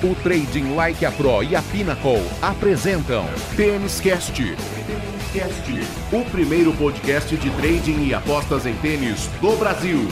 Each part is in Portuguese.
O Trading Like a Pro e a Pinnacle apresentam Tênis Cast. O primeiro podcast de trading e apostas em tênis do Brasil.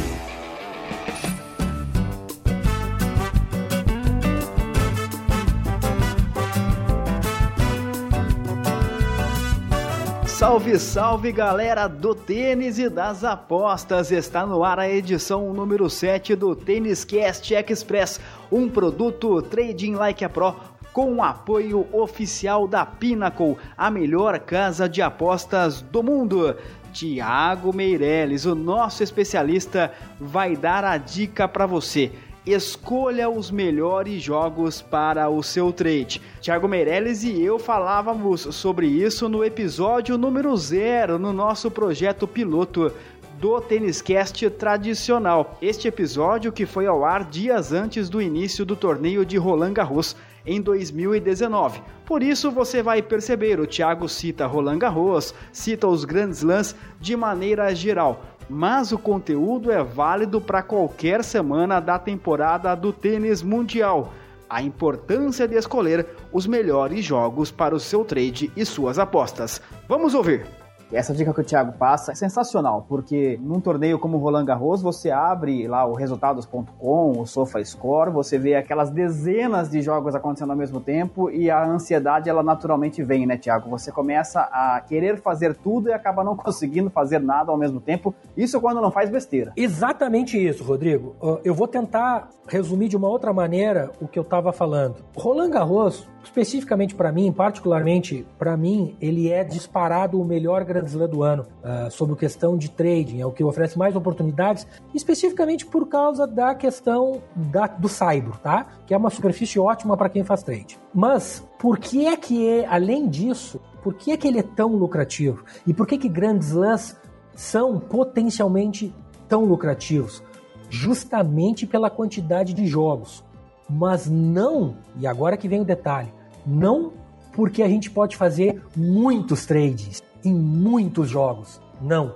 Salve, salve galera do tênis e das apostas! Está no ar a edição número 7 do Tênis Cast Express, um produto Trading Like a Pro com apoio oficial da Pinnacle, a melhor casa de apostas do mundo. Tiago Meirelles, o nosso especialista, vai dar a dica para você escolha os melhores jogos para o seu trade. Thiago Meirelles e eu falávamos sobre isso no episódio número 0 no nosso projeto piloto do Têniscast tradicional. Este episódio que foi ao ar dias antes do início do torneio de Roland Garros em 2019. Por isso você vai perceber, o Thiago cita Roland Garros, cita os grandes lãs de maneira geral mas o conteúdo é válido para qualquer semana da temporada do tênis mundial. A importância de escolher os melhores jogos para o seu trade e suas apostas. Vamos ouvir! Essa dica que o Thiago passa é sensacional, porque num torneio como o Roland Garros, você abre lá o resultados.com, o SofaScore, você vê aquelas dezenas de jogos acontecendo ao mesmo tempo e a ansiedade ela naturalmente vem, né, Thiago? Você começa a querer fazer tudo e acaba não conseguindo fazer nada ao mesmo tempo. Isso quando não faz besteira. Exatamente isso, Rodrigo. Eu vou tentar resumir de uma outra maneira o que eu estava falando. Roland Garros, especificamente para mim, particularmente para mim, ele é disparado o melhor Grand Slam do ano uh, sobre questão de trading, é o que oferece mais oportunidades, especificamente por causa da questão da, do Saibro, tá? Que é uma superfície ótima para quem faz trade. Mas por que é que é, além disso, por que é que ele é tão lucrativo? E por que que Grand Slams são potencialmente tão lucrativos? Justamente pela quantidade de jogos. Mas não, e agora que vem o detalhe, não porque a gente pode fazer muitos trades em muitos jogos. Não.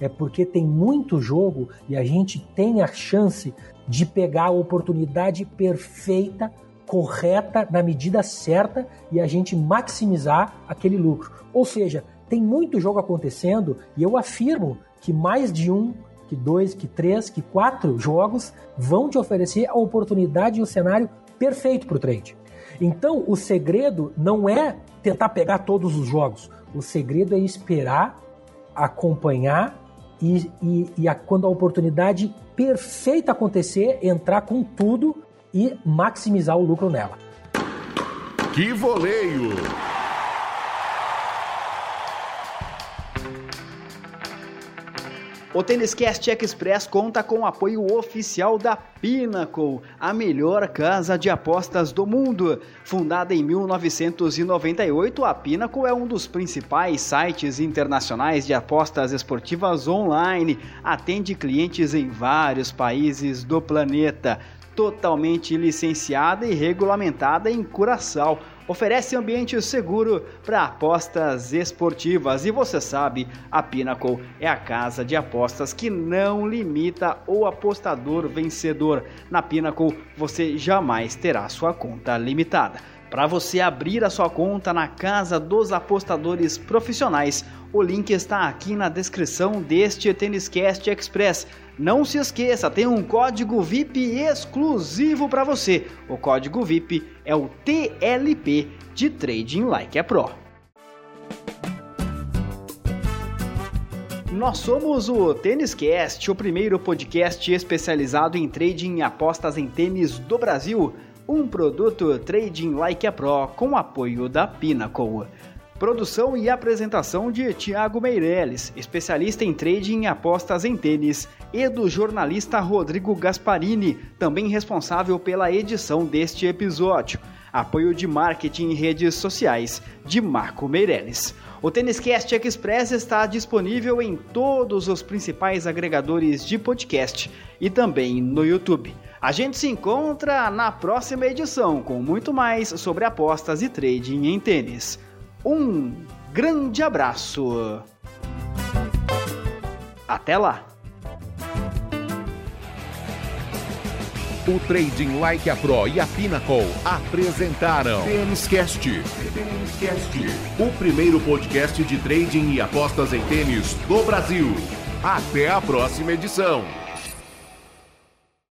É porque tem muito jogo e a gente tem a chance de pegar a oportunidade perfeita, correta, na medida certa e a gente maximizar aquele lucro. Ou seja, tem muito jogo acontecendo e eu afirmo que mais de um, que dois, que três, que quatro jogos vão te oferecer a oportunidade e o cenário perfeito para o trade. Então, o segredo não é tentar pegar todos os jogos. O segredo é esperar, acompanhar e, e, e a, quando a oportunidade perfeita acontecer, entrar com tudo e maximizar o lucro nela. Que voleio! O Tênis Cast Express conta com o apoio oficial da Pinnacle, a melhor casa de apostas do mundo. Fundada em 1998, a Pinnacle é um dos principais sites internacionais de apostas esportivas online. Atende clientes em vários países do planeta. Totalmente licenciada e regulamentada em Curaçao oferece ambiente seguro para apostas esportivas. E você sabe, a Pinnacle é a casa de apostas que não limita o apostador vencedor. Na Pinnacle você jamais terá sua conta limitada. Para você abrir a sua conta na Casa dos Apostadores Profissionais, o link está aqui na descrição deste Têniscast Express. Não se esqueça, tem um código VIP exclusivo para você. O código VIP é o TLP de Trading Like a Pro. Nós somos o Têniscast, o primeiro podcast especializado em trading e apostas em tênis do Brasil um produto Trading Like a Pro com apoio da Pinnacle. Produção e apresentação de Tiago Meirelles, especialista em trading e apostas em tênis, e do jornalista Rodrigo Gasparini, também responsável pela edição deste episódio. Apoio de marketing e redes sociais de Marco Meirelles. O Têniscast Express está disponível em todos os principais agregadores de podcast e também no YouTube. A gente se encontra na próxima edição com muito mais sobre apostas e trading em tênis. Um grande abraço! Até lá! O Trading Like a Pro e a Pinnacle apresentaram Tênis Cast. O primeiro podcast de trading e apostas em tênis do Brasil. Até a próxima edição.